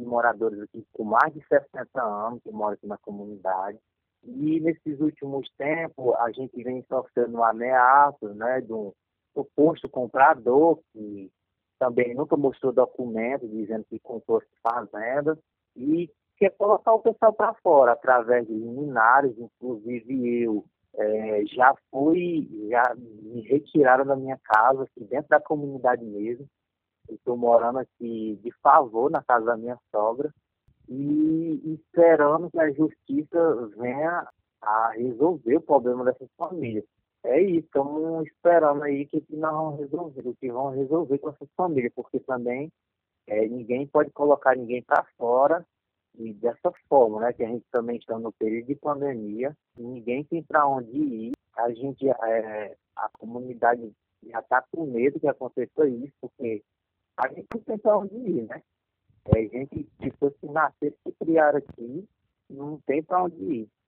moradores aqui com mais de 60 anos que moram aqui na comunidade. E nesses últimos tempos, a gente vem sofrendo ameaças né, de um suposto comprador que também nunca mostrou documento dizendo que comprou fazenda e quer colocar o pessoal para fora através de liminares, inclusive eu é, já fui, já me retiraram da minha casa, aqui dentro da comunidade mesmo. Estou morando aqui de favor na casa da minha sogra e esperando que a justiça venha a resolver o problema dessas famílias. É isso, estamos esperando aí que, nós vamos resolver, que vão resolver com essas famílias, porque também é, ninguém pode colocar ninguém para fora e dessa forma, né, que a gente também está no período de pandemia, ninguém tem para onde ir, a gente, é, a comunidade já está com medo que aconteça isso, porque a gente não tem para onde ir, né? É, gente, que nasceram, se criaram aqui, não tem para onde ir.